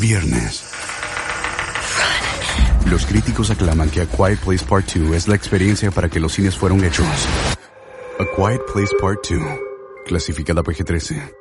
Viernes. Los críticos aclaman que A Quiet Place Part 2 es la experiencia para que los cines fueron hechos. A Quiet Place Part 2, clasificada PG-13.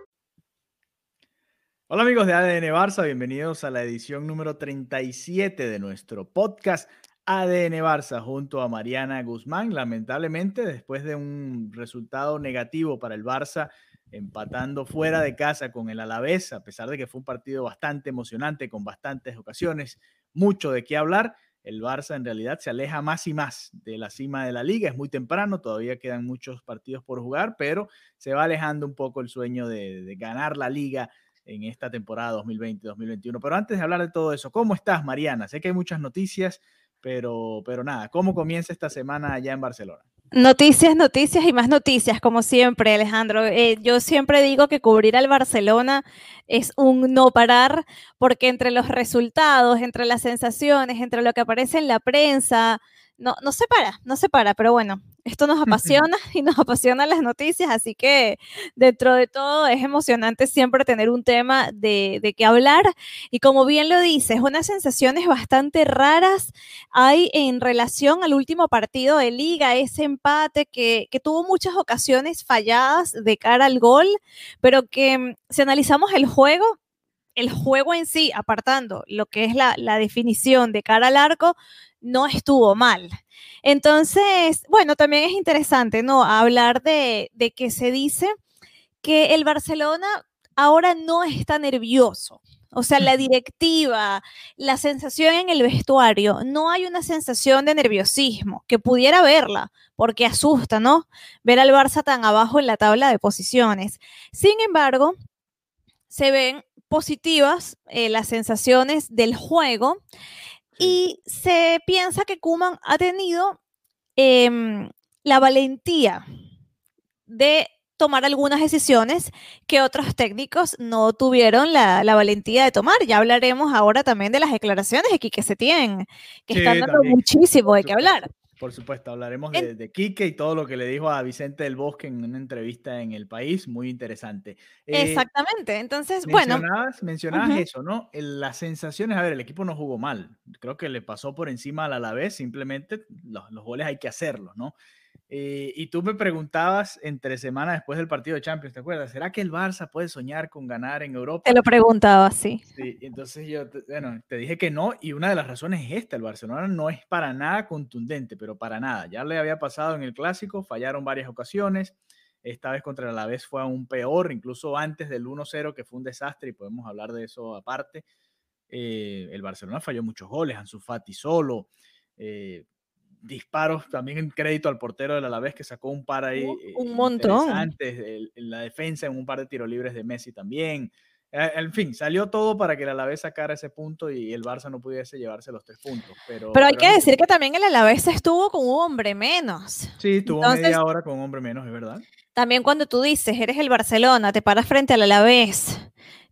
Hola amigos de ADN Barça, bienvenidos a la edición número 37 de nuestro podcast ADN Barça junto a Mariana Guzmán. Lamentablemente, después de un resultado negativo para el Barça, empatando fuera de casa con el Alavés, a pesar de que fue un partido bastante emocionante, con bastantes ocasiones, mucho de qué hablar. El Barça en realidad se aleja más y más de la cima de la liga. Es muy temprano, todavía quedan muchos partidos por jugar, pero se va alejando un poco el sueño de, ganar la liga en esta temporada 2020-2021. Pero antes de hablar de todo eso, ¿cómo estás, Mariana? Sé que hay muchas noticias, pero, pero nada, ¿cómo comienza esta semana allá en Barcelona? Noticias, noticias y más noticias, como siempre, Alejandro. Eh, yo siempre digo que cubrir al Barcelona es un no parar, porque entre los resultados, entre las sensaciones, entre lo que aparece en la prensa, no, no se para, no se para, pero bueno, esto nos apasiona y nos apasionan las noticias, así que dentro de todo es emocionante siempre tener un tema de, de qué hablar. Y como bien lo dices, unas sensaciones bastante raras hay en relación al último partido de liga, ese empate que, que tuvo muchas ocasiones falladas de cara al gol, pero que mm, si analizamos el juego, el juego en sí, apartando lo que es la, la definición de cara al arco, no estuvo mal. Entonces, bueno, también es interesante, ¿no? Hablar de, de que se dice que el Barcelona ahora no está nervioso. O sea, la directiva, la sensación en el vestuario, no hay una sensación de nerviosismo, que pudiera verla, porque asusta, ¿no? Ver al Barça tan abajo en la tabla de posiciones. Sin embargo, se ven positivas eh, las sensaciones del juego y se piensa que Kuman ha tenido em, la valentía de tomar algunas decisiones que otros técnicos no tuvieron la, valentía de tomar. Ya hablaremos ahora también de las declaraciones aquí que se tienen, que están dando muchísimo de qué hablar. Por supuesto, hablaremos de, de, Quique y todo lo que le dijo a Vicente del Bosque en una entrevista en El País, muy interesante. Eh, Exactamente, entonces, bueno. Mencionabas eso, ¿no? Las sensaciones, a ver, el equipo no jugó mal, creo que le pasó por encima al Alavés, simplemente los, los goles hay que hacerlos, ¿no? Eh, y tú me preguntabas entre semanas después del partido de Champions, ¿te acuerdas? ¿Será que el Barça puede soñar con ganar en Europa? Te lo preguntaba, sí. Sí, entonces yo, bueno, te dije que no y una de las razones es esta, el Barcelona no es para nada contundente, pero para nada. Ya le había pasado en el clásico, fallaron varias ocasiones, esta vez contra el Alavés fue aún peor, incluso antes del 1-0 que fue un desastre y podemos hablar de eso aparte. Eh, el Barcelona falló muchos goles, Ansu Fati solo, eh, disparos, también en crédito al portero del Alavés que sacó un par ahí. Un montón. Antes, en la defensa, en un par de tiros libres de Messi también. Eh, en fin, salió todo para que el Alavés sacara ese punto y el Barça no pudiese llevarse los tres puntos. Pero, pero hay que decir que también el Alavés estuvo con un hombre menos. Sí, estuvo media hora con un hombre menos, es verdad. También cuando tú dices, eres el Barcelona, te paras frente al Alavés,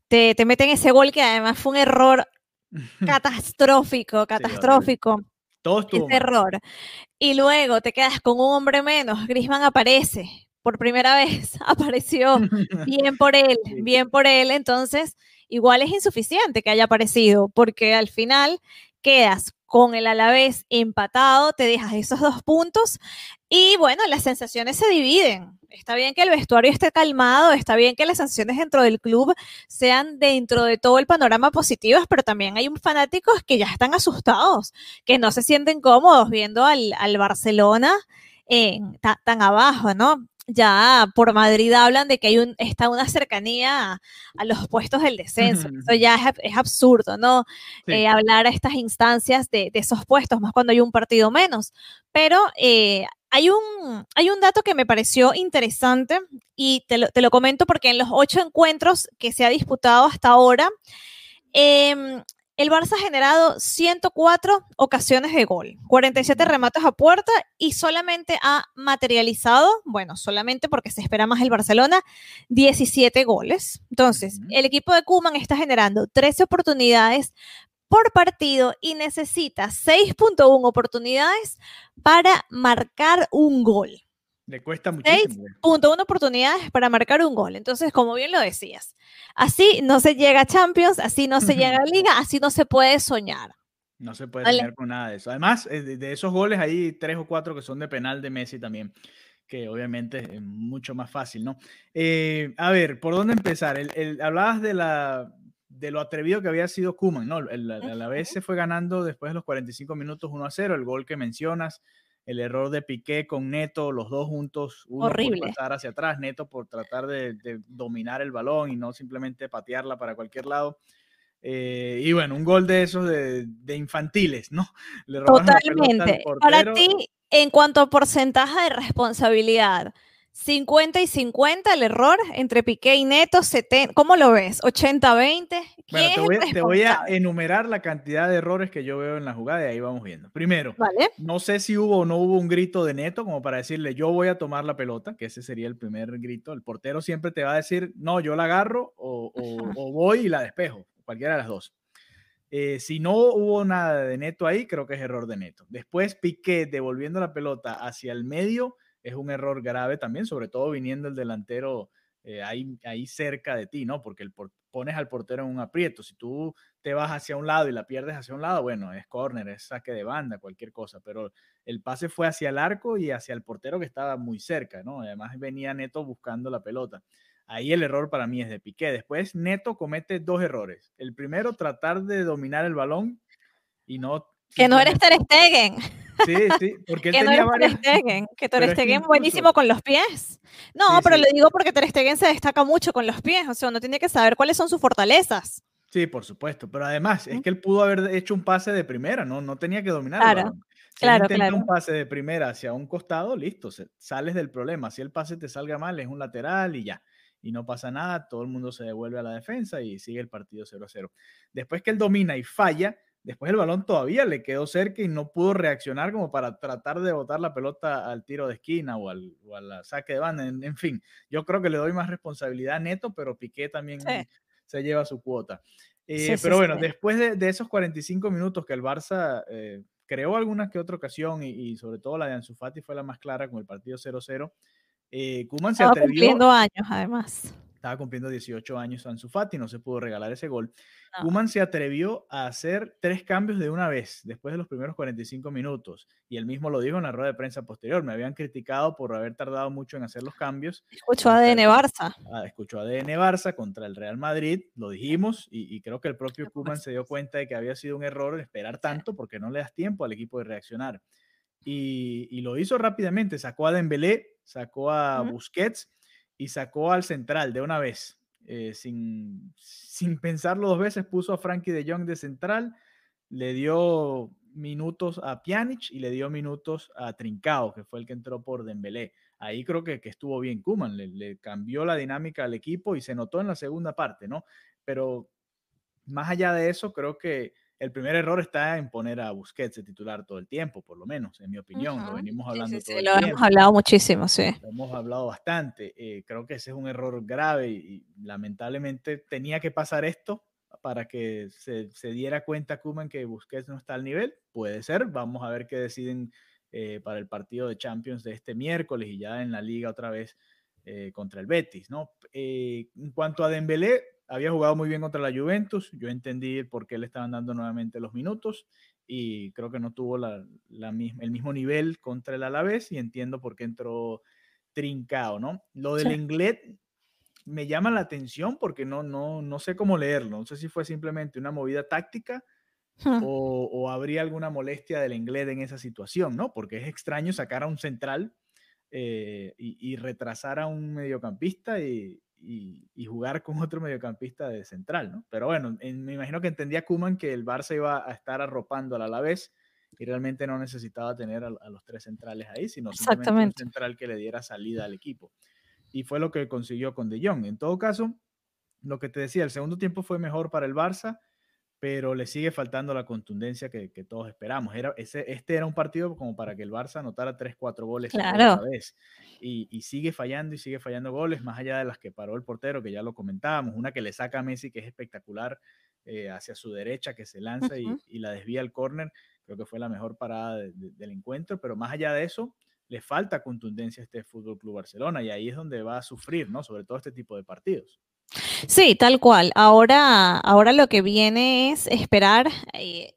te, te meten ese gol que además fue un error catastrófico, catastrófico. Todo estuvo error. Y luego te quedas con un hombre menos. Grisman aparece por primera vez. Apareció. Bien por él, bien por él. Entonces, igual es insuficiente que haya aparecido, porque al final quedas con el Alavés empatado, te dejas esos dos puntos y bueno, las sensaciones se dividen. Está bien que el vestuario esté calmado, está bien que las sanciones dentro del club sean dentro de todo el panorama positivas, pero también hay fanáticos que ya están asustados, que no se sienten cómodos viendo al, Barcelona tan abajo, ¿no? Ya por Madrid hablan de que hay un, está una cercanía a, los puestos del descenso. Eso ya es, absurdo, ¿no? Eh, hablar a estas instancias de, esos puestos, más cuando hay un partido menos. Pero eh, hay, un, hay un dato que me pareció interesante y te lo, te lo, comento porque en los ocho encuentros que se ha disputado hasta ahora, eh, el Barça ha generado 104 ocasiones de gol, 47 remates a puerta y solamente ha materializado, bueno, solamente porque se espera más el Barcelona, 17 goles. Entonces, el equipo de Kuman está generando 13 oportunidades por partido y necesita 6.1 oportunidades para marcar un gol. Le cuesta muchísimo. 6.1 oportunidades para marcar un gol. Entonces, como bien lo decías, así no se llega a Champions, así no se llega a Liga, así no se puede soñar. No se puede soñar con nada de eso. Además, eh, de esos goles hay tres o cuatro que son de penal de Messi también, que obviamente es mucho más fácil, ¿no? Eh, a ver, ¿por dónde empezar? El, hablabas de, la, de lo atrevido que había sido Kuman, ¿no? El, a la vez se fue ganando después de los 45 minutos 1 a 0, el gol que mencionas el error de Piqué con Neto, los dos juntos, uno Horrible. por pasar hacia atrás, Neto por tratar de, dominar el balón y no simplemente patearla para cualquier lado. Eh, y bueno, un gol de esos de, infantiles, ¿no? Totalmente. Para ti, en cuanto a porcentaje de responsabilidad, 50 y 50 el error entre Piqué y Neto, 70, ¿cómo lo ves? 80-20. Bueno, te voy, a enumerar la cantidad de errores que yo veo en la jugada y ahí vamos viendo. Primero, no sé si hubo o no hubo un grito de Neto como para decirle yo voy a tomar la pelota, que ese sería el primer grito. El portero siempre te va a decir no, yo la agarro o, voy y la despejo, cualquiera de las dos. Eh, si no hubo nada de Neto ahí, creo que es error de Neto. Después Piqué devolviendo la pelota hacia el medio es un error grave también, sobre todo viniendo el delantero eh, ahí, ahí cerca de ti, ¿no? Porque el pones al portero en un aprieto. Si tú te vas hacia un lado y la pierdes hacia un lado, bueno, es córner, es saque de banda, cualquier cosa, pero el pase fue hacia el arco y hacia el portero que estaba muy cerca, ¿no? Además venía Neto buscando la pelota. Ahí el error para mí es de Piqué. Después Neto comete dos errores. El primero, tratar de dominar el balón y no... Que no eres Ter Stegen. Sí, sí, porque él que tenía no Ter Stegen, que Ter Stegen es buenísimo con los pies. No, pero le digo porque Ter Stegen se destaca mucho con los pies, o sea, uno tiene que saber cuáles son sus fortalezas. Sí, por supuesto, pero además es que él pudo haber hecho un pase de primera, no, no tenía que dominar. Claro, si claro, claro. un pase de primera hacia un costado, listo, sales del problema. Si el pase te salga mal, es un lateral y ya. Y no pasa nada, todo el mundo se devuelve a la defensa y sigue el partido 0 a 0. Después que él domina y falla, Después el balón todavía le quedó cerca y no pudo reaccionar como para tratar de botar la pelota al tiro de esquina o al, saque de banda. En, fin, yo creo que le doy más responsabilidad a Neto, pero Piqué también se lleva su cuota. Eh, pero bueno, después de, esos 45 minutos que el Barça eh, creó alguna que otra ocasión y, sobre todo la de Ansu Fati fue la más clara con el partido 0-0, eh, Kuman se atrevió... cumpliendo años además estaba cumpliendo 18 años Ansu Fati, no se pudo regalar ese gol. Kuman se atrevió a hacer tres cambios de una vez después de los primeros 45 minutos y él mismo lo dijo en la rueda de prensa posterior. Me habían criticado por haber tardado mucho en hacer los cambios. Escuchó ADN Barça. Ah, escuchó ADN Barça contra el Real Madrid, lo dijimos y, creo que el propio Kuman se dio cuenta de que había sido un error esperar tanto porque no le das tiempo al equipo de reaccionar. Y, lo hizo rápidamente, sacó a Dembélé, sacó a Busquets y sacó al central de una vez. Eh, sin, sin pensarlo dos veces, puso a Frankie de Jong de central, le dio minutos a Pjanic y le dio minutos a Trincao, que fue el que entró por Dembélé. Ahí creo que, que estuvo bien Kuman, le, le, cambió la dinámica al equipo y se notó en la segunda parte, ¿no? Pero más allá de eso, creo que el primer error está en poner a Busquets de titular todo el tiempo, por lo menos, en mi opinión. Lo venimos hablando sí, sí, lo hemos hablado muchísimo, sí. Lo hemos hablado bastante. Eh, creo que ese es un error grave y, lamentablemente tenía que pasar esto para que se, se diera cuenta Kuman que Busquets no está al nivel. Puede ser. Vamos a ver qué deciden eh, para el partido de Champions de este miércoles y ya en la liga otra vez eh, contra el Betis, ¿no? en cuanto a Dembélé, había jugado muy bien contra la Juventus. Yo entendí por qué le estaban dando nuevamente los minutos y creo que no tuvo la, el mismo nivel contra el Alavés y entiendo por qué entró trincado, ¿no? Lo del inglés me llama la atención porque no, no, no sé cómo leerlo. No sé si fue simplemente una movida táctica o, habría alguna molestia del inglés en esa situación, ¿no? Porque es extraño sacar a un central eh, y, y, retrasar a un mediocampista y, y, jugar con otro mediocampista de central, ¿no? Pero bueno, me imagino que entendía Kuman que el Barça iba a estar arropando al Alavés y realmente no necesitaba tener a, los tres centrales ahí, sino simplemente un central que le diera salida al equipo. Y fue lo que consiguió con De Jong. En todo caso, lo que te decía, el segundo tiempo fue mejor para el Barça pero le sigue faltando la contundencia que, todos esperamos. Era, ese, este era un partido como para que el Barça anotara 3, 4 goles claro. vez. Y, y, sigue fallando y sigue fallando goles, más allá de las que paró el portero, que ya lo comentábamos. Una que le saca a Messi, que es espectacular, eh, hacia su derecha, que se lanza y, y, la desvía al córner. Creo que fue la mejor parada del encuentro, pero más allá de eso, le falta contundencia a este Fútbol Club Barcelona y ahí es donde va a sufrir, ¿no? Sobre todo este tipo de partidos. Sí, tal cual. Ahora, ahora lo que viene es esperar eh,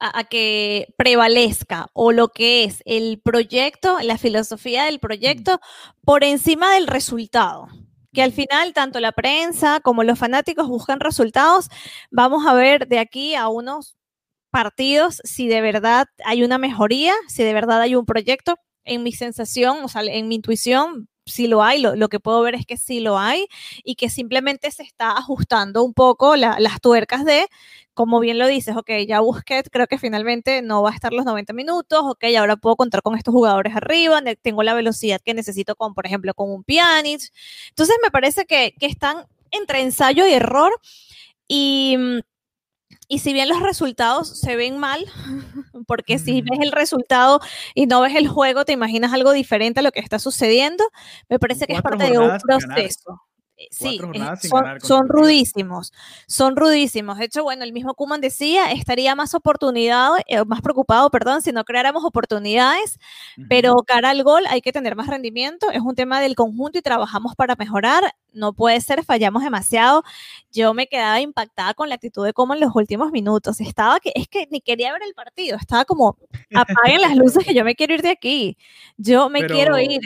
a, que prevalezca o lo que es el proyecto, la filosofía del proyecto por encima del resultado. Que al final tanto la prensa como los fanáticos buscan resultados. Vamos a ver de aquí a unos partidos si de verdad hay una mejoría, si de verdad hay un proyecto. En mi sensación, o sea, en mi intuición, sí lo hay, lo, que puedo ver es que sí lo hay y que simplemente se está ajustando un poco las tuercas de, como bien lo dices, ok, ya busqué, creo que finalmente no va a estar los 90 minutos, ok, ahora puedo contar con estos jugadores arriba, tengo la velocidad que necesito con, por ejemplo, con un Pjanic. Entonces me parece que, que están entre ensayo y error y mm, y si bien los resultados se ven mal, porque si ves el resultado y no ves el juego, te imaginas algo diferente a lo que está sucediendo, me parece que es parte de un proceso. Eh, sí, son, rudísimos, son rudísimos. De hecho, bueno, el mismo Kuman decía, estaría más oportunidad, eh, más preocupado, perdón, si no creáramos oportunidades, pero cara al gol hay que tener más rendimiento, es un tema del conjunto y trabajamos para mejorar, no puede ser, fallamos demasiado. Yo me quedaba impactada con la actitud de Kuman en los últimos minutos, estaba que, es que ni quería ver el partido, estaba como, apaguen las luces que yo me quiero ir de aquí, yo me quiero ir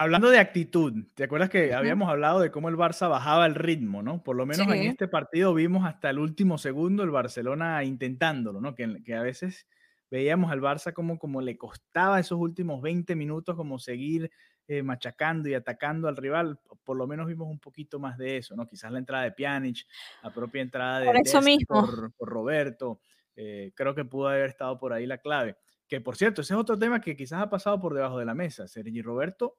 Hablando de actitud, ¿te acuerdas que habíamos hablado de cómo el Barça bajaba el ritmo, ¿no? Por lo menos en este partido vimos hasta el último segundo el Barcelona intentándolo, ¿no? Que, que a veces veíamos al Barça como, como le costaba esos últimos 20 minutos como seguir eh, machacando y atacando al rival. Por lo menos vimos un poquito más de eso, ¿no? Quizás la entrada de Pjanic, la propia entrada de por, eso mismo. por, Roberto, eh, creo que pudo haber estado por ahí la clave. Que por cierto, ese es otro tema que quizás ha pasado por debajo de la mesa. Sergi Roberto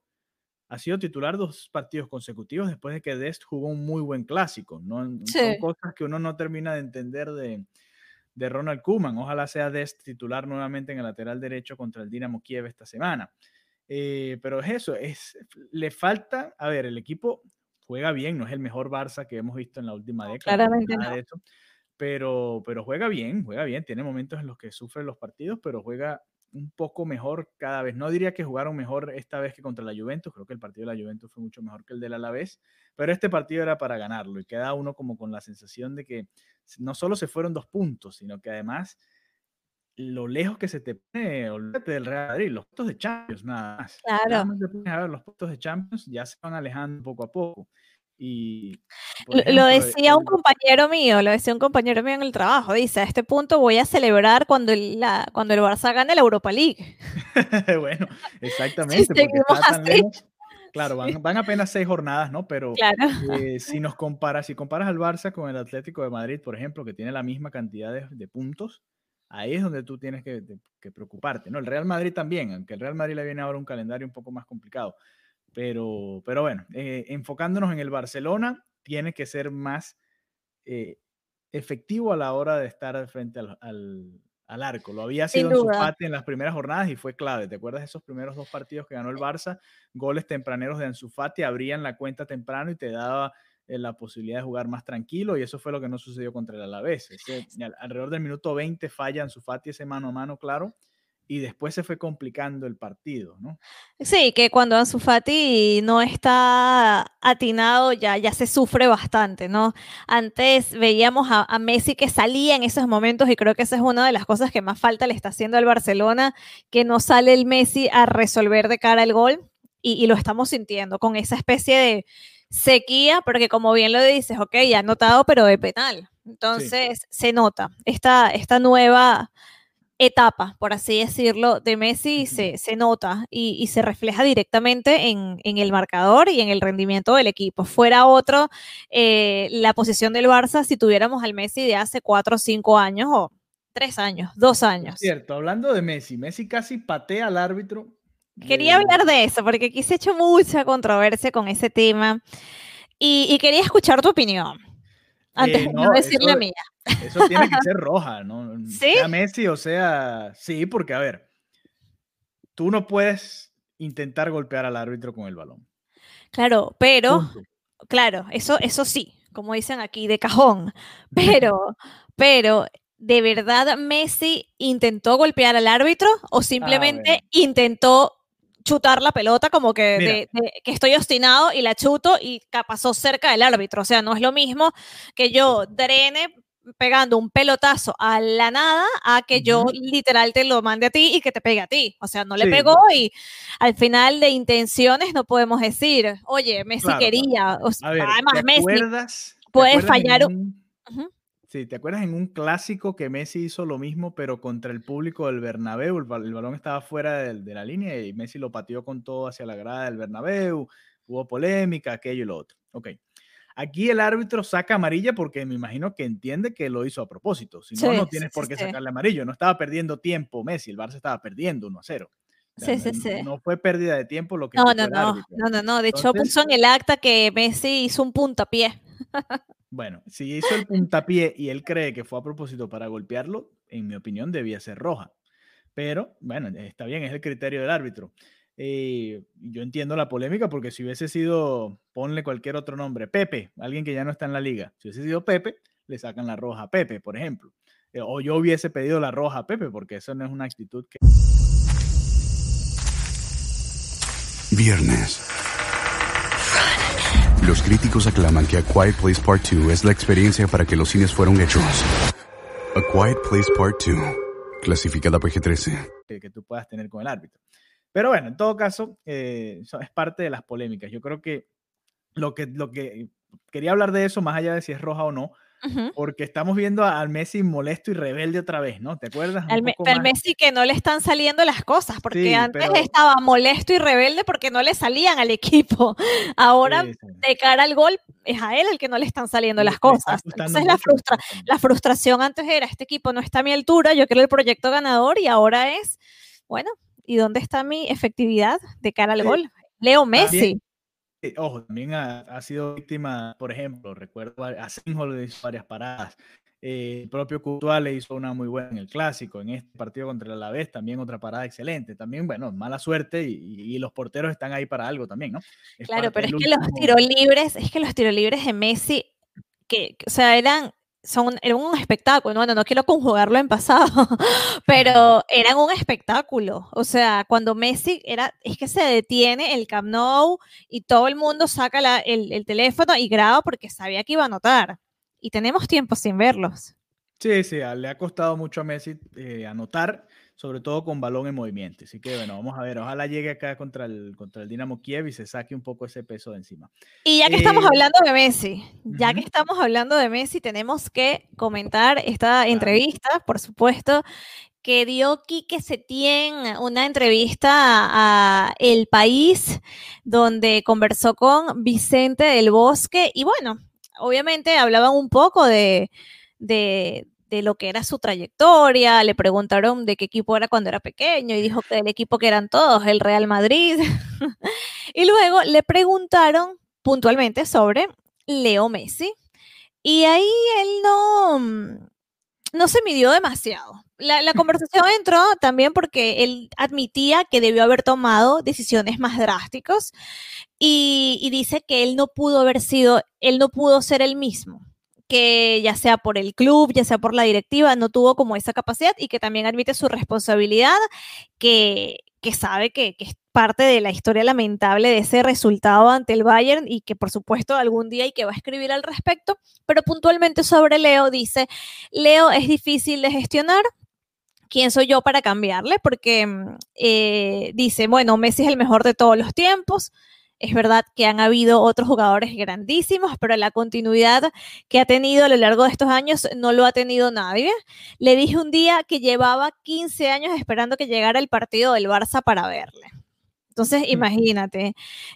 ha sido titular dos partidos consecutivos después de que Dest jugó un muy buen clásico. ¿no? Son cosas que uno no termina de entender de, de Ronald Koeman. Ojalá sea Dest titular nuevamente en el lateral derecho contra el Dinamo Kiev esta semana. Eh, pero es eso, es, le falta, a ver, el equipo juega bien, no es el mejor Barça que hemos visto en la última década. Claramente no. pero, pero juega bien, juega bien, tiene momentos en los que sufre los partidos, pero juega un poco mejor cada vez. No diría que jugaron mejor esta vez que contra la Juventus, creo que el partido de la Juventus fue mucho mejor que el del Alavés, pero este partido era para ganarlo y queda uno como con la sensación de que no solo se fueron dos puntos, sino que además lo lejos que se te pone, olvídate del Real Madrid, los puntos de Champions, nada más. Claro. los puntos de Champions ya se van alejando poco a poco. Y, lo decía un compañero mío, lo decía un compañero mío en el trabajo, dice, a este punto voy a celebrar cuando el, la, cuando el Barça gane la Europa League. bueno, exactamente. claro, van, apenas seis jornadas, ¿no? Pero eh, si nos comparas, si comparas al Barça con el Atlético de Madrid, por ejemplo, que tiene la misma cantidad de, puntos, ahí es donde tú tienes que, que, preocuparte, ¿no? El Real Madrid también, aunque el Real Madrid le viene ahora un calendario un poco más complicado. Pero, pero bueno, eh, enfocándonos en el Barcelona, tiene que ser más eh, efectivo a la hora de estar frente al, al, arco. Lo había sido en su parte en las primeras jornadas y fue clave. ¿Te acuerdas de esos primeros dos partidos que ganó el Barça? Goles tempraneros de Ansu Fati abrían la cuenta temprano y te daba eh, la posibilidad de jugar más tranquilo y eso fue lo que no sucedió contra el Alavés. alrededor del minuto 20 falla Ansu Fati ese mano a mano claro y después se fue complicando el partido, ¿no? Sí, que cuando Ansu Fati no está atinado ya, ya se sufre bastante, ¿no? Antes veíamos a, Messi que salía en esos momentos y creo que esa es una de las cosas que más falta le está haciendo al Barcelona, que no sale el Messi a resolver de cara al gol y, lo estamos sintiendo con esa especie de sequía, porque como bien lo dices, ok, ya notado, pero de penal. Entonces se nota esta, esta nueva etapa, por así decirlo, de Messi se, se nota y, se refleja directamente en, el marcador y en el rendimiento del equipo. Fuera otro, eh, la posición del Barça si tuviéramos al Messi de hace cuatro o cinco años o tres años, dos años. cierto, hablando de Messi, Messi casi patea al árbitro. Quería hablar de eso porque aquí se ha hecho mucha controversia con ese tema y, quería escuchar tu opinión antes de no decir la mía. Eso tiene que ser roja, ¿no? ¿Sí? Sea Messi o sea. Sí, porque a ver, tú no puedes intentar golpear al árbitro con el balón. Claro, pero. Claro, eso, eso sí, como dicen aquí, de cajón. Pero, pero, ¿de verdad Messi intentó golpear al árbitro o simplemente intentó chutar la pelota como que, que estoy obstinado y la chuto y pasó cerca del árbitro. O sea, no es lo mismo que yo drene pegando un pelotazo a la nada a que yo literal te lo mande a ti y que te pegue a ti. O sea, no le pegó y al final de intenciones no podemos decir, oye, Messi quería. además, Messi puede fallar. Un... Sí, ¿te acuerdas en un clásico que Messi hizo lo mismo, pero contra el público del Bernabéu? El, balón estaba fuera de, de, la línea y Messi lo pateó con todo hacia la grada del Bernabéu. Hubo polémica, aquello y lo otro. Ok. Aquí el árbitro saca amarilla porque me imagino que entiende que lo hizo a propósito. Si no, no tienes por qué sacarle amarillo. No estaba perdiendo tiempo Messi, el Barça estaba perdiendo 1 a 0. sí, sí, sí. No fue pérdida de tiempo lo que no, no, no, no, no, no. De hecho, puso en el acta que Messi hizo un puntapié. bueno, si hizo el puntapié y él cree que fue a propósito para golpearlo, en mi opinión debía ser roja. Pero bueno, está bien, es el criterio del árbitro. Eh, yo entiendo la polémica porque si hubiese sido, ponle cualquier otro nombre, Pepe, alguien que ya no está en la liga, si hubiese sido Pepe, le sacan la roja a Pepe, por ejemplo. Eh, o yo hubiese pedido la roja a Pepe porque eso no es una actitud que... Viernes. Los críticos aclaman que A Quiet Place Part 2 es la experiencia para que los cines fueron hechos. A Quiet Place Part 2, clasificada PG-13. Que tú puedas tener con el árbitro. Pero bueno, en todo caso, eh, es parte de las polémicas. Yo creo que lo que, lo que quería hablar de eso, más allá de si es roja o no, porque estamos viendo al Messi molesto y rebelde otra vez, ¿no? ¿Te acuerdas? Al, Messi que no le están saliendo las cosas, porque antes estaba molesto y rebelde porque no le salían al equipo. Ahora, de cara al gol, es a él el que no le están saliendo las cosas. Entonces, la, frustra la frustración antes era, este equipo no está a mi altura, yo quiero el proyecto ganador y ahora es, bueno, ¿Y dónde está mi efectividad de cara al gol? Leo Messi. ojo, también ha, sido víctima, por ejemplo, recuerdo a Sinjo le hizo varias paradas. Eh, el propio Courtois le hizo una muy buena en el clásico, en este partido contra el Alavés también otra parada excelente. También, bueno, mala suerte y, los porteros están ahí para algo también, ¿no? claro, pero es que los tiros libres, es que los tiros libres de Messi, que, o sea, eran son, era un espectáculo, bueno, no quiero conjugarlo en pasado, pero eran un espectáculo. O sea, cuando Messi era, es que se detiene el Camp Nou y todo el mundo saca el, teléfono y graba porque sabía que iba a anotar. Y tenemos tiempo sin verlos. Sí, sí, le ha costado mucho a Messi eh, anotar sobre todo con balón en movimiento. Así que bueno, vamos a ver, ojalá llegue acá contra el, contra el Dinamo Kiev y se saque un poco ese peso de encima. Y ya que estamos eh, hablando de Messi, ya que estamos hablando de Messi, tenemos que comentar esta entrevista, por supuesto, que dio Quique Setién una entrevista a El País, donde conversó con Vicente del Bosque y bueno, obviamente hablaban un poco de, de, de lo que era su trayectoria, le preguntaron de qué equipo era cuando era pequeño y dijo que el equipo que eran todos, el Real Madrid. y luego le preguntaron puntualmente sobre Leo Messi y ahí él no, no se midió demasiado. La, conversación entró también porque él admitía que debió haber tomado decisiones más drásticas y, y dice que él no pudo haber sido, él no pudo ser el mismo que ya sea por el club, ya sea por la directiva, no tuvo como esa capacidad y que también admite su responsabilidad, que, que sabe que, es parte de la historia lamentable de ese resultado ante el Bayern y que por supuesto algún día y que va a escribir al respecto, pero puntualmente sobre Leo dice, Leo es difícil de gestionar, ¿quién soy yo para cambiarle? Porque mm, eh, dice, bueno, Messi es el mejor de todos los tiempos, es verdad que han habido otros jugadores grandísimos, pero la continuidad que ha tenido a lo largo de estos años no lo ha tenido nadie. Le dije un día que llevaba 15 años esperando que llegara el partido del Barça para verle. Entonces, imagínate.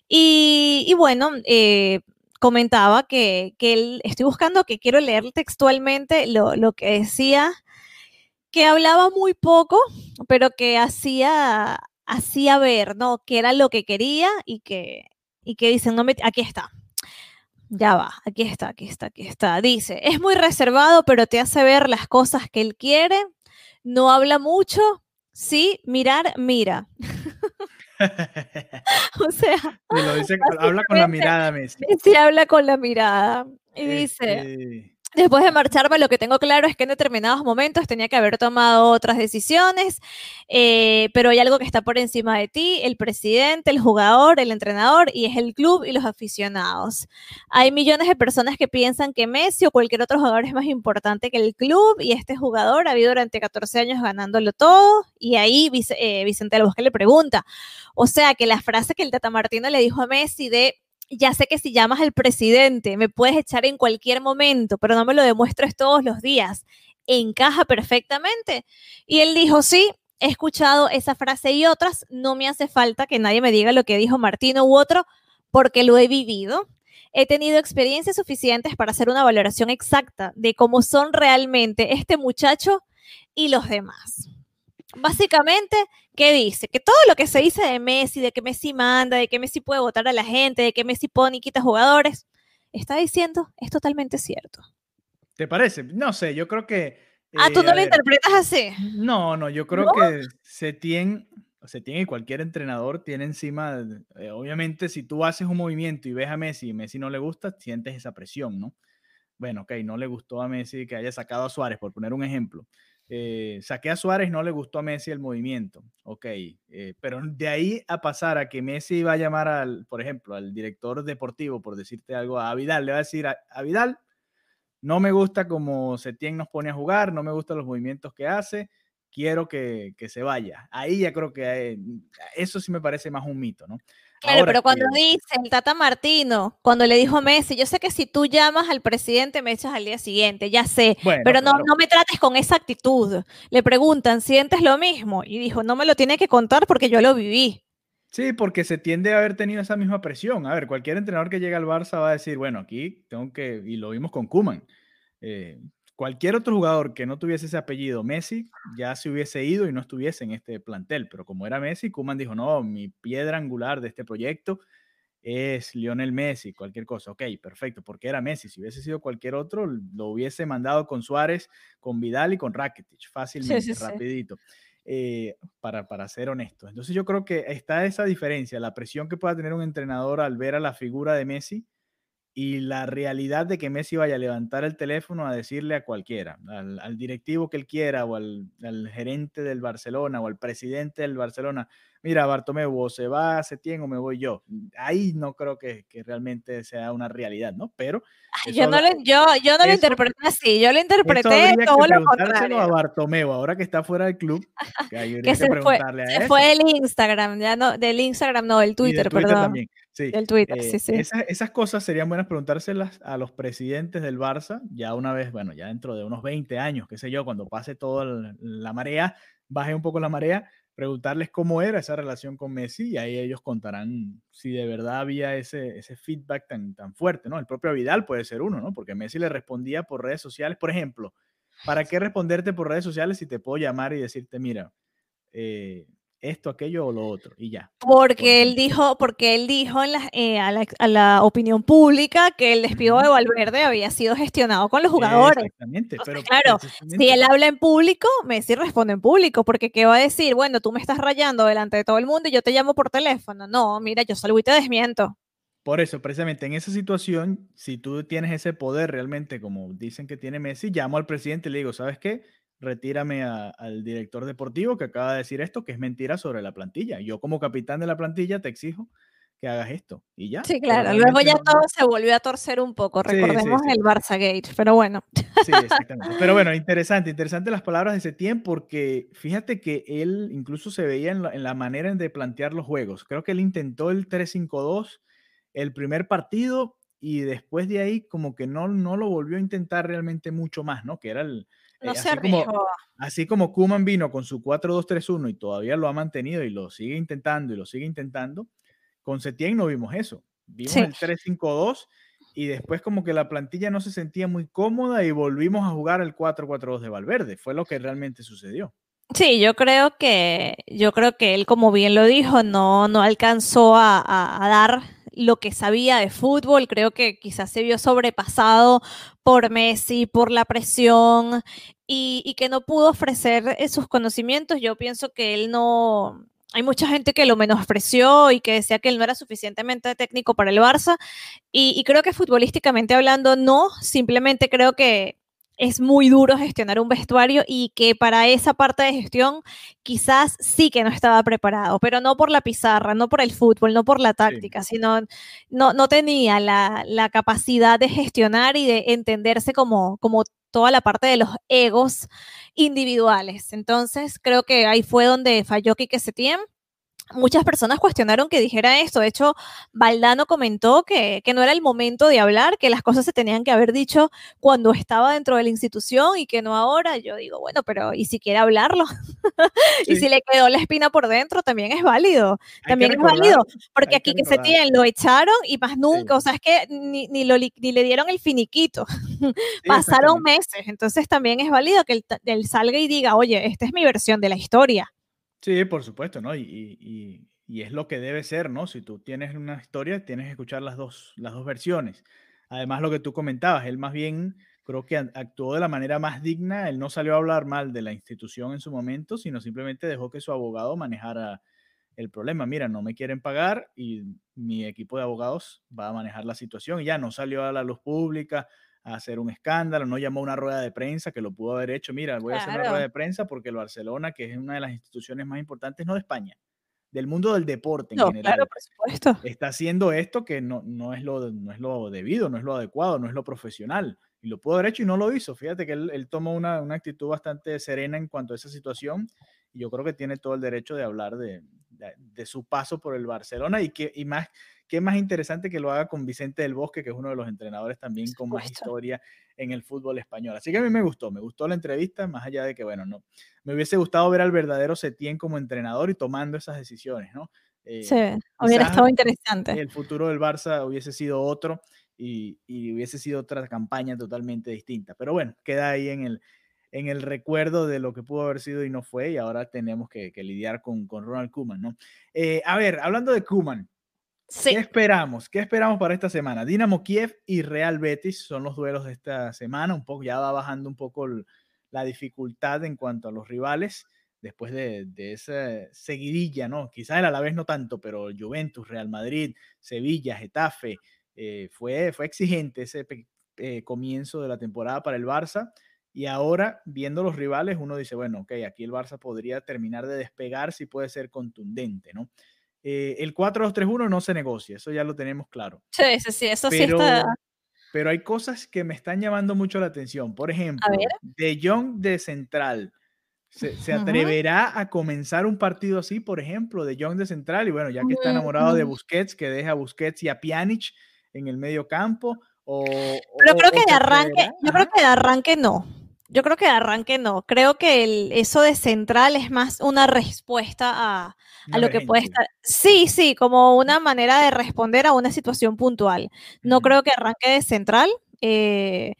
Y, bueno, eh, comentaba que, él, estoy buscando que quiero leer textualmente lo, lo que decía, que hablaba muy poco, pero que hacía hacía ver, ¿no? Que era lo que quería y que, y que dicen, no me, aquí está. Ya va, aquí está, aquí está, aquí está. Dice, es muy reservado, pero te hace ver las cosas que él quiere. No habla mucho. Sí, mirar, mira. o sea, lo dice, habla con la mirada, Messi. Sí, habla con la mirada. Y dice, este Después de marcharme, lo que tengo claro es que en determinados momentos tenía que haber tomado otras decisiones, eh, pero hay algo que está por encima de ti, el presidente, el jugador, el entrenador, y es el club y los aficionados. Hay millones de personas que piensan que Messi o cualquier otro jugador es más importante que el club, y este jugador ha habido durante 14 años ganándolo todo, y ahí eh, Vicente del Bosque le pregunta, o sea, que la frase que el Tata Martino le dijo a Messi de ya sé que si llamas al presidente me puedes echar en cualquier momento, pero no me lo demuestres todos los días. Encaja perfectamente. Y él dijo, sí, he escuchado esa frase y otras, no me hace falta que nadie me diga lo que dijo Martino u otro, porque lo he vivido. He tenido experiencias suficientes para hacer una valoración exacta de cómo son realmente este muchacho y los demás. Básicamente, ¿qué dice? Que todo lo que se dice de Messi, de que Messi manda, de que Messi puede votar a la gente, de que Messi pone y quita jugadores, está diciendo es totalmente cierto. ¿Te parece? No sé, yo creo que... ah, tú no lo interpretas así. No, no, yo creo que se tiene, se tiene cualquier entrenador tiene encima, eh, obviamente si tú haces un movimiento y ves a Messi y Messi no le gusta, sientes esa presión, ¿no? Bueno, ok, no le gustó a Messi que haya sacado a Suárez, por poner un ejemplo eh, saqué a Suárez, no le gustó a Messi el movimiento, ok, eh, pero de ahí a pasar a que Messi iba a llamar al, por ejemplo, al director deportivo, por decirte algo, a Vidal, le va a decir a, Vidal, no me gusta como Setién nos pone a jugar, no me gustan los movimientos que hace, quiero que, que se vaya. Ahí ya creo que eso sí me parece más un mito, ¿no? Claro, pero cuando dice el Tata Martino, cuando le dijo a Messi, yo sé que si tú llamas al presidente me echas al día siguiente, ya sé, pero no, no me trates con esa actitud. Le preguntan, ¿sientes lo mismo? Y dijo, no me lo tiene que contar porque yo lo viví. Sí, porque se tiende a haber tenido esa misma presión. A ver, cualquier entrenador que llega al Barça va a decir, bueno, aquí tengo que, y lo vimos con Kuman, eh, Cualquier otro jugador que no tuviese ese apellido, Messi, ya se hubiese ido y no estuviese en este plantel. Pero como era Messi, Kuman dijo, no, mi piedra angular de este proyecto es Lionel Messi, cualquier cosa. Ok, perfecto, porque era Messi. Si hubiese sido cualquier otro, lo hubiese mandado con Suárez, con Vidal y con Rakitic, fácilmente, rapidito. Eh, para, para ser honesto. Entonces yo creo que está esa diferencia, la presión que pueda tener un entrenador al ver a la figura de Messi y la realidad de que Messi vaya a levantar el teléfono a decirle a cualquiera, al, directivo que él quiera o al, gerente del Barcelona o al presidente del Barcelona, mira, Bartomeu, o se va Setién o me voy yo. Ahí no creo que, realmente sea una realidad, ¿no? Pero... yo no, lo, yo, yo no lo interpreté así, yo lo interpreté todo lo contrario. a Bartomeu, ahora que está fuera del club, que, se, fue, se fue del Instagram, ya no, del Instagram, no, del Twitter, perdón. También. Sí. El Twitter, sí, eh, sí. Esas, cosas serían buenas preguntárselas a los presidentes del Barça, ya una vez, bueno, ya dentro de unos 20 años, qué sé yo, cuando pase toda la marea, baje un poco la marea, preguntarles cómo era esa relación con Messi y ahí ellos contarán si de verdad había ese, ese feedback tan, tan fuerte, ¿no? El propio Vidal puede ser uno, ¿no? Porque Messi le respondía por redes sociales, por ejemplo, ¿para qué responderte por redes sociales si te puedo llamar y decirte, mira, eh, esto, aquello o lo otro, y ya. Porque él dijo, porque él dijo en la, eh, a, la, opinión pública que el despido de Valverde había sido gestionado con los jugadores. Exactamente, pero claro, si él habla en público, Messi responde en público, porque ¿qué va a decir? Bueno, tú me estás rayando delante de todo el mundo y yo te llamo por teléfono. No, mira, yo salgo y te desmiento. Por eso, precisamente en esa situación, si tú tienes ese poder realmente, como dicen que tiene Messi, llamo al presidente y le digo, ¿sabes qué? Retírame al director deportivo que acaba de decir esto, que es mentira sobre la plantilla. Yo como capitán de la plantilla te exijo que hagas esto y ya. Sí, claro. Luego ya todo se volvió a torcer un poco. Recordemos el Barça Gate, pero bueno. Sí, exactamente. Pero bueno, interesante, interesante las palabras de Setién porque fíjate que él incluso se veía en la, en la manera de plantear los juegos. Creo que él intentó el 3-5-2 el primer partido y después de ahí como que no, no lo volvió a intentar realmente mucho más, ¿no? Que era el, no eh, así, como, así como Kuman vino con su 4-2-3-1 y todavía lo ha mantenido y lo sigue intentando y lo sigue intentando, con Setién no vimos eso. Vimos el 3-5-2 y después como que la plantilla no se sentía muy cómoda y volvimos a jugar el 4-4-2 de Valverde. Fue lo que realmente sucedió. Sí, yo creo que, yo creo que él, como bien lo dijo, no, no alcanzó a, a dar lo que sabía de fútbol. Creo que quizás se vio sobrepasado por Messi, por la presión y, que no pudo ofrecer sus conocimientos. Yo pienso que él no, hay mucha gente que lo menospreció y que decía que él no era suficientemente técnico para el Barça. Y, y creo que futbolísticamente hablando, no. Simplemente creo que es muy duro gestionar un vestuario y que para esa parte de gestión quizás sí que no estaba preparado, pero no por la pizarra, no por el fútbol, no por la táctica, sino no, no tenía la, la, capacidad de gestionar y de entenderse como, como toda la parte de los egos individuales. Entonces creo que ahí fue donde falló Quique Setién muchas personas cuestionaron que dijera esto. De hecho, Valdano comentó que, que, no era el momento de hablar, que las cosas se tenían que haber dicho cuando estaba dentro de la institución y que no ahora. Yo digo, bueno, pero ¿y si quiere hablarlo? y si le quedó la espina por dentro, también es válido. también es válido. Porque aquí que, se tienen, lo echaron y más nunca, o sea, es que ni, ni, lo, ni le dieron el finiquito. Pasaron meses. Entonces también es válido que él salga y diga, oye, esta es mi versión de la historia. Sí, por supuesto, ¿no? Y, es lo que debe ser, ¿no? Si tú tienes una historia, tienes que escuchar las dos, las dos versiones. Además, lo que tú comentabas, él más bien creo que actuó de la manera más digna, él no salió a hablar mal de la institución en su momento, sino simplemente dejó que su abogado manejara el problema. Mira, no me quieren pagar y mi equipo de abogados va a manejar la situación y ya no salió a la luz pública, a hacer un escándalo, no llamó a una rueda de prensa que lo pudo haber hecho. Mira, voy a hacer una rueda de prensa porque el Barcelona, que es una de las instituciones más importantes, no de España, del mundo del deporte en general, claro, por supuesto. está haciendo esto que no, no, es lo, no es lo debido, no es lo adecuado, no es lo profesional. Y lo pudo haber hecho y no lo hizo. Fíjate que él, él tomó una, una, actitud bastante serena en cuanto a esa situación. Y yo creo que tiene todo el derecho de hablar de, de, de su paso por el Barcelona y, que, y más qué más interesante que lo haga con Vicente del Bosque, que es uno de los entrenadores también con más historia en el fútbol español. Así que a mí me gustó, me gustó la entrevista, más allá de que, bueno, no, me hubiese gustado ver al verdadero Setién como entrenador y tomando esas decisiones, ¿no? Eh, sí, hubiera estado interesante. El futuro del Barça hubiese sido otro y, y, hubiese sido otra campaña totalmente distinta. Pero bueno, queda ahí en el, en el recuerdo de lo que pudo haber sido y no fue, y ahora tenemos que, que lidiar con, con Ronald Kuman, ¿no? Eh, a ver, hablando de Kuman, ¿Qué esperamos? ¿Qué esperamos para esta semana? Dinamo Kiev y Real Betis son los duelos de esta semana. Un poco ya va bajando un poco la dificultad en cuanto a los rivales después de, esa seguidilla, ¿no? Quizás el Alavés no tanto, pero Juventus, Real Madrid, Sevilla, Getafe, eh, fue, fue exigente ese eh, comienzo de la temporada para el Barça. Y ahora, viendo los rivales, uno dice, bueno, ok, aquí el Barça podría terminar de despegar si puede ser contundente, ¿no? Eh, el 4-2-3-1 no se negocia, eso ya lo tenemos claro. Sí, sí, sí, eso sí está. Pero hay cosas que me están llamando mucho la atención. Por ejemplo, De Jong de central. ¿Se, atreverá a comenzar un partido así, por ejemplo, de Jong de central? Y bueno, ya que está enamorado de Busquets, que deja a Busquets y a Pjanic en el medio campo. O, Pero creo que de arranque, yo creo que de arranque no. Yo creo que de arranque no. Creo que el, eso de central es más una respuesta a, a lo que puede estar. Sí, sí, como una manera de responder a una situación puntual. No creo que arranque de central. Eh,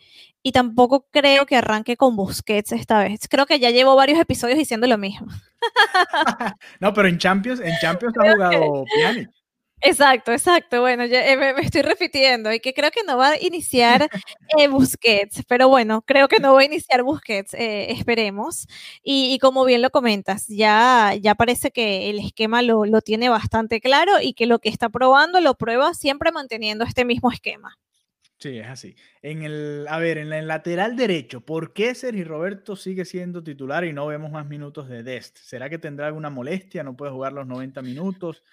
y tampoco creo que arranque con Busquets esta vez. Creo que ya llevo varios episodios diciendo lo mismo. no, pero en Champions, en Champions ha jugado Pjanic. Exacto, exacto. Bueno, ya, eh, me, estoy repitiendo y que creo que no va a iniciar eh, Busquets, pero bueno, creo que no va a iniciar Busquets, eh, esperemos. Y, como bien lo comentas, ya, ya parece que el esquema lo, lo, tiene bastante claro y que lo que está probando lo prueba siempre manteniendo este mismo esquema. Sí, es así. En el, a ver, en el lateral derecho, ¿por qué Sergio Roberto sigue siendo titular y no vemos más minutos de Dest? ¿Será que tendrá alguna molestia? ¿No puede jugar los 90 minutos?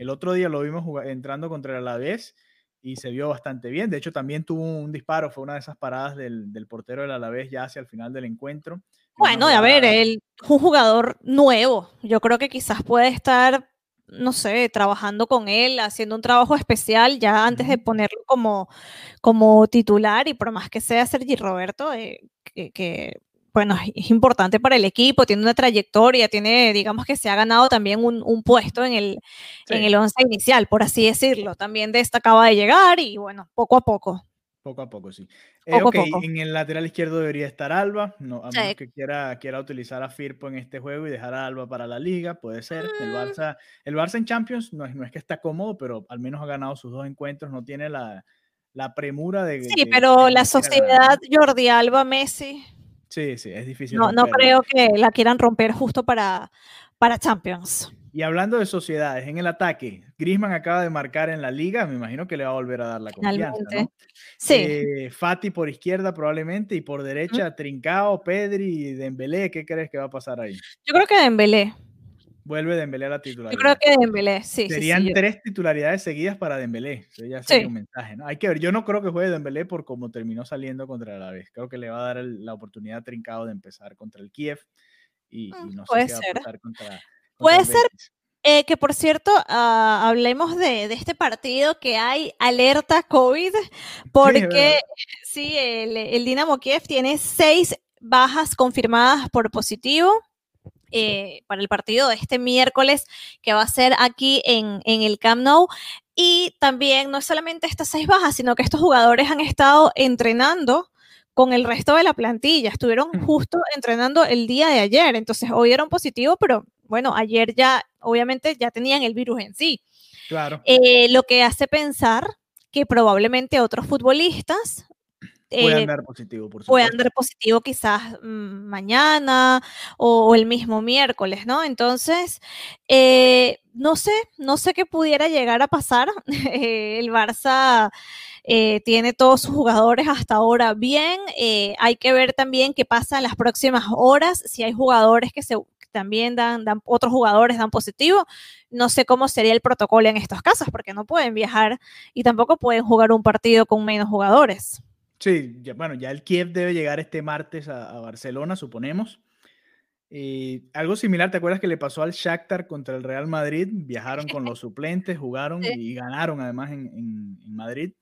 El otro día lo vimos entrando contra el Alavés y se vio bastante bien. De hecho, también tuvo un disparo, fue una de esas paradas del, del portero del Alavés ya hacia el final del encuentro. Bueno, a ver, él un jugador nuevo. Yo creo que quizás puede estar, no sé, trabajando con él, haciendo un trabajo especial ya antes de ponerlo como, como titular y por más que sea Sergi Roberto, eh, que bueno, es importante para el equipo, tiene una trayectoria, tiene, digamos que se ha ganado también un, puesto en el, en el once inicial, por así decirlo. También de esta acaba de llegar y bueno, poco a poco. Poco a poco, sí. Eh, en el lateral izquierdo debería estar Alba, no, a menos que quiera, quiera utilizar a Firpo en este juego y dejar a Alba para la liga, puede ser. El, mm. Barça, el Barça en Champions no es, no es que está cómodo, pero al menos ha ganado sus dos encuentros, no tiene la, la premura de... Sí, pero la sociedad Jordi Alba Messi Sí, sí, es difícil. No, no creo que la quieran romper justo para, para Champions. Y hablando de sociedades, en el ataque, Grisman acaba de marcar en la liga, me imagino que le va a volver a dar la confianza, ¿no? Sí. Eh, Fati por izquierda probablemente y por derecha Trincao, Pedri y Dembélé, ¿qué crees que va a pasar ahí? Yo creo que Dembélé. Vuelve Dembélé a la titularidad. Yo creo que Dembélé, sí. Serían sí, sí, tres titularidades seguidas para Dembélé. Eso ya sería un mensaje, ¿no? Hay que ver. Yo no creo que juegue Dembélé por cómo terminó saliendo contra el Alavés. Creo que le va a dar el, la oportunidad a Trincao de empezar contra el Kiev y, y no Puede sé qué ser. va a pasar contra, contra Puede ser. Eh, que por cierto, ah, hablemos de, de este partido que hay alerta COVID, porque sí, el, el Dinamo Kiev tiene seis bajas confirmadas por positivo. Eh, para el partido de este miércoles que va a ser aquí en, en el Camp Nou. Y también no es solamente estas seis bajas, sino que estos jugadores han estado entrenando con el resto de la plantilla. Estuvieron Mm. justo entrenando el día de ayer, entonces hoy dieron positivo, pero bueno, ayer ya, obviamente, ya tenían el virus en sí. Claro. Eh, lo que hace pensar que probablemente otros futbolistas Puedan eh, dar positivo, por supuesto. positivo quizás mm, mañana o, o el mismo miércoles, ¿no? Entonces, eh, no sé, no sé qué pudiera llegar a pasar. Eh, el Barça eh, tiene todos sus jugadores hasta ahora bien. Hay que ver también qué pasa en las próximas horas, si hay jugadores que se también dan, dan, otros jugadores dan positivo. No sé cómo sería el protocolo en estos casos, porque no pueden viajar y tampoco pueden jugar un partido con menos jugadores. Sí, ya, bueno, ya el Kiev debe llegar este martes a, a Barcelona, suponemos. Eh, algo similar, ¿te acuerdas que le pasó al Shakhtar contra el Real Madrid? Viajaron con los suplentes, jugaron Sí. y ganaron además en, en- en Madrid.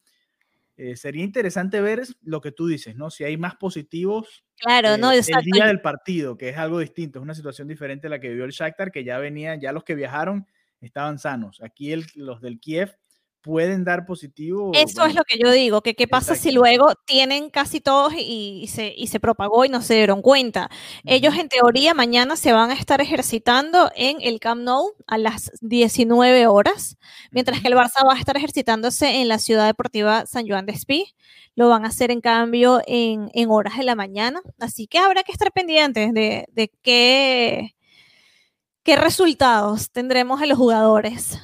Eh, sería interesante ver lo que tú dices, ¿no? Si hay más positivos Claro, eh, no, el exacto. día del partido, que es algo distinto, es una situación diferente a la que vivió el Shakhtar, que ya venían, ya los que viajaron estaban sanos. Aquí el- los del Kiev pueden dar positivo. Eso es lo que yo digo, que qué pasa si luego tienen casi todos y, y se, y se propagó y no se dieron cuenta. Ellos en teoría mañana se van a estar ejercitando en el Camp Nou a las 19 horas, mientras que el Barça va a estar ejercitándose en la Ciudad Deportiva San Juan de Espí. Lo van a hacer en cambio en, en horas de la mañana. Así que habrá que estar pendientes de, de qué, qué resultados tendremos en los jugadores.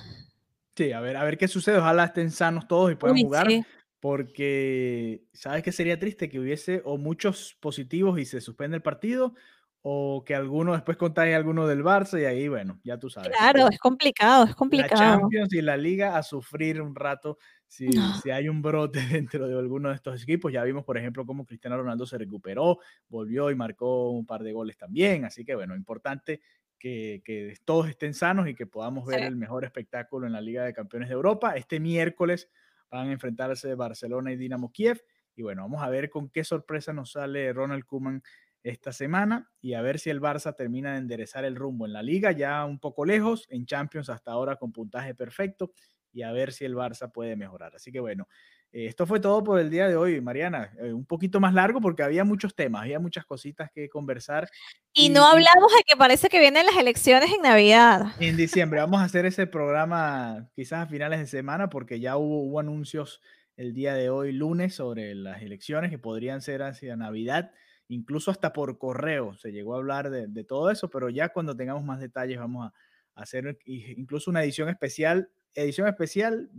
Sí, a ver, a ver qué sucede. Ojalá estén sanos todos y puedan Uy, jugar. sí. Porque, ¿sabes qué sería triste? Que hubiese o muchos positivos y se suspende el partido, o que alguno después contagie a alguno del Barça y ahí, bueno, ya tú sabes. Claro, es complicado, es La complicado. Champions y la Liga a sufrir un rato si, No. si hay un brote dentro de alguno de estos equipos. Ya vimos, por ejemplo, cómo Cristiano Ronaldo se recuperó, volvió y marcó un par de goles también. Así que, bueno, importante que, que todos estén sanos y que podamos ver Sí. el mejor espectáculo en la Liga de Campeones de Europa. Este miércoles van a enfrentarse Barcelona y Dinamo Kiev. Y bueno, vamos a ver con qué sorpresa nos sale Ronald Koeman esta semana y a ver si el Barça termina de enderezar el rumbo en la liga, ya un poco lejos, en Champions hasta ahora con puntaje perfecto y a ver si el Barça puede mejorar. Así que bueno, esto fue todo por el día de hoy, Mariana. Eh, un poquito más largo porque había muchos temas, había muchas cositas que conversar. Y no hablamos de que parece que vienen las elecciones en Navidad. En diciembre vamos a hacer ese programa quizás a finales de semana porque ya hubo, hubo anuncios el día de hoy, lunes, sobre las elecciones que podrían ser hacia Navidad, incluso hasta por correo se llegó a hablar de, de todo eso, pero ya cuando tengamos más detalles vamos a hacer incluso una edición especial, edición especial,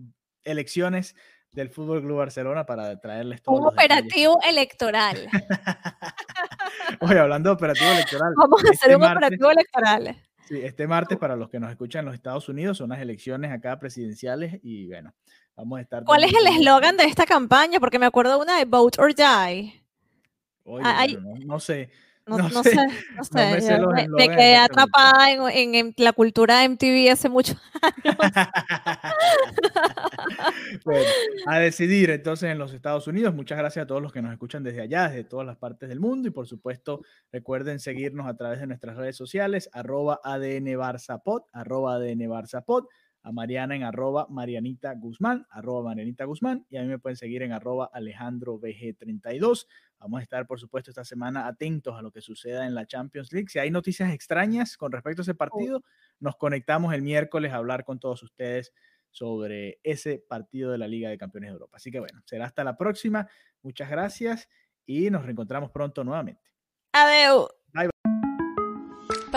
elecciones del Fútbol Club Barcelona para traerles todo. Un operativo electoral. Oye, hablando de operativo electoral. Vamos a hacer este un martes- operativo electoral. Sí, este martes, para los que nos escuchan en los Estados Unidos, son las elecciones acá presidenciales y bueno, vamos a estar. ¿Cuál es el eslogan de esta campaña? Porque me acuerdo una de Vote or Die. Oye, Ah, no sé. No, No no sé, sé, no sé. me sé quedé atrapada en, en- en la cultura de MTV hace mucho. Bueno, a decidir entonces en los Estados Unidos. Muchas gracias a todos los que nos escuchan desde allá, desde todas las partes del mundo. Y por supuesto, recuerden seguirnos a través de nuestras redes sociales, arroba ADN Barça Pod, arroba ADN Barça Pod, a Mariana en arroba Marianita Guzmán, arroba Marianita Guzmán, y a mí me pueden seguir en arroba Alejandro BG32. Vamos a estar, por supuesto, esta semana atentos a lo que suceda en la Champions League. Si hay noticias extrañas con respecto a ese partido, nos conectamos el miércoles a hablar con todos ustedes sobre ese partido de la Liga de Campeones de Europa. Así que bueno, será hasta la próxima. Muchas gracias y nos reencontramos pronto nuevamente. Adeu.